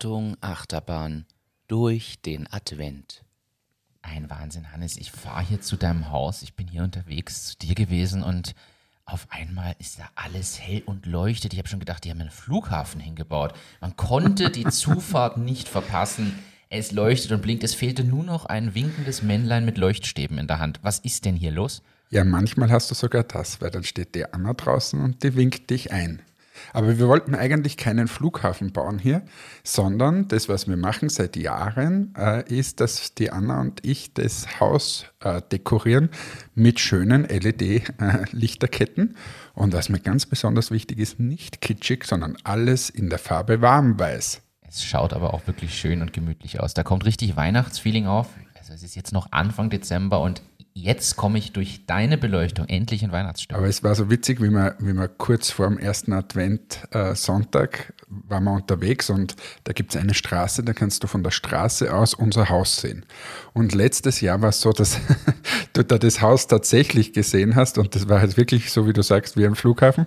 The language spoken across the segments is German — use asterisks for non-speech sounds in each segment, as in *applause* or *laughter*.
Achtung, Achterbahn durch den Advent. Ein Wahnsinn, Hannes. Ich fahre hier zu deinem Haus. Ich bin hier unterwegs zu dir gewesen und auf einmal ist da alles hell und leuchtet. Ich habe schon gedacht, die haben einen Flughafen hingebaut. Man konnte die *laughs* Zufahrt nicht verpassen. Es leuchtet und blinkt. Es fehlte nur noch ein winkendes Männlein mit Leuchtstäben in der Hand. Was ist denn hier los? Ja, manchmal hast du sogar das, weil dann steht die Anna draußen und die winkt dich ein. Aber wir wollten eigentlich keinen Flughafen bauen hier, sondern das, was wir machen seit Jahren, äh, ist, dass die Anna und ich das Haus äh, dekorieren mit schönen LED-Lichterketten. und was mir ganz besonders wichtig ist, nicht kitschig, sondern alles in der Farbe warmweiß. Es schaut aber auch wirklich schön und gemütlich aus. Da kommt richtig Weihnachtsfeeling auf. Also es ist jetzt noch Anfang Dezember und jetzt komme ich durch deine Beleuchtung endlich in Weihnachtsstimmung. Aber es war so witzig, wie wir, wie wir kurz vor dem ersten Advent äh, Sonntag waren wir unterwegs und da gibt es eine Straße, da kannst du von der Straße aus unser Haus sehen. Und letztes Jahr war es so, dass *laughs* du da das Haus tatsächlich gesehen hast und das war halt wirklich so, wie du sagst, wie am Flughafen.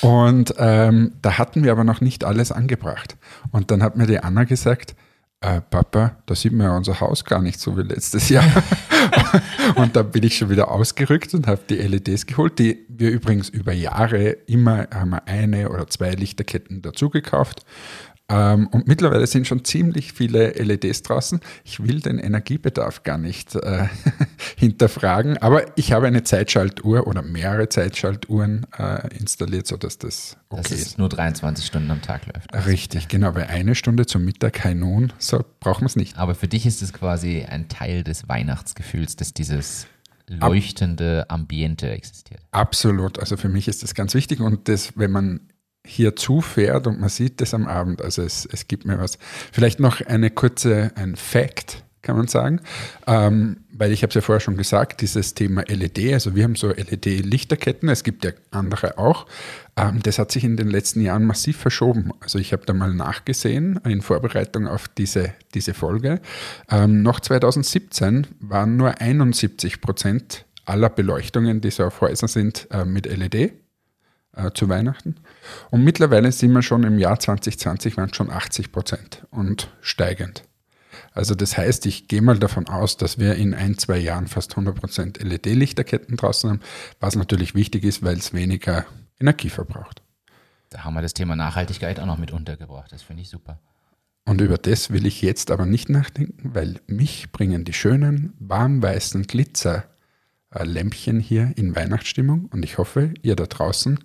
Und ähm, da hatten wir aber noch nicht alles angebracht. Und dann hat mir die Anna gesagt, äh, Papa, da sieht man ja unser Haus gar nicht so wie letztes Jahr. *laughs* *laughs* und dann bin ich schon wieder ausgerückt und habe die LEDs geholt, die wir übrigens über Jahre immer haben wir eine oder zwei Lichterketten dazu gekauft. Ähm, und mittlerweile sind schon ziemlich viele LEDs draußen. Ich will den Energiebedarf gar nicht äh, *laughs* hinterfragen, aber ich habe eine Zeitschaltuhr oder mehrere Zeitschaltuhren äh, installiert, sodass das okay dass es nur 23 Stunden am Tag läuft. Richtig, genau. Bei eine Stunde zum Mittag kein Nun, so brauchen wir es nicht. Aber für dich ist es quasi ein Teil des Weihnachtsgefühls, dass dieses leuchtende Ambiente existiert. Absolut. Also für mich ist das ganz wichtig und das, wenn man hier zufährt und man sieht das am Abend. Also es, es gibt mir was. Vielleicht noch eine kurze, ein Fact, kann man sagen. Ähm, weil ich habe es ja vorher schon gesagt, dieses Thema LED, also wir haben so LED-Lichterketten, es gibt ja andere auch. Ähm, das hat sich in den letzten Jahren massiv verschoben. Also ich habe da mal nachgesehen in Vorbereitung auf diese, diese Folge. Ähm, noch 2017 waren nur 71 Prozent aller Beleuchtungen, die so auf Häusern sind, äh, mit LED äh, zu Weihnachten. Und mittlerweile sind wir schon im Jahr 2020, waren schon 80 Prozent und steigend. Also das heißt, ich gehe mal davon aus, dass wir in ein, zwei Jahren fast 100 Prozent LED-Lichterketten draußen haben, was natürlich wichtig ist, weil es weniger Energie verbraucht. Da haben wir das Thema Nachhaltigkeit auch noch mit untergebracht. Das finde ich super. Und über das will ich jetzt aber nicht nachdenken, weil mich bringen die schönen, warmweißen Glitzer Lämpchen hier in Weihnachtsstimmung und ich hoffe, ihr da draußen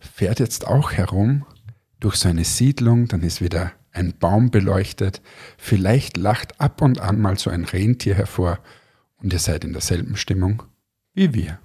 fährt jetzt auch herum durch so eine Siedlung, dann ist wieder ein Baum beleuchtet, vielleicht lacht ab und an mal so ein Rentier hervor und ihr seid in derselben Stimmung wie wir.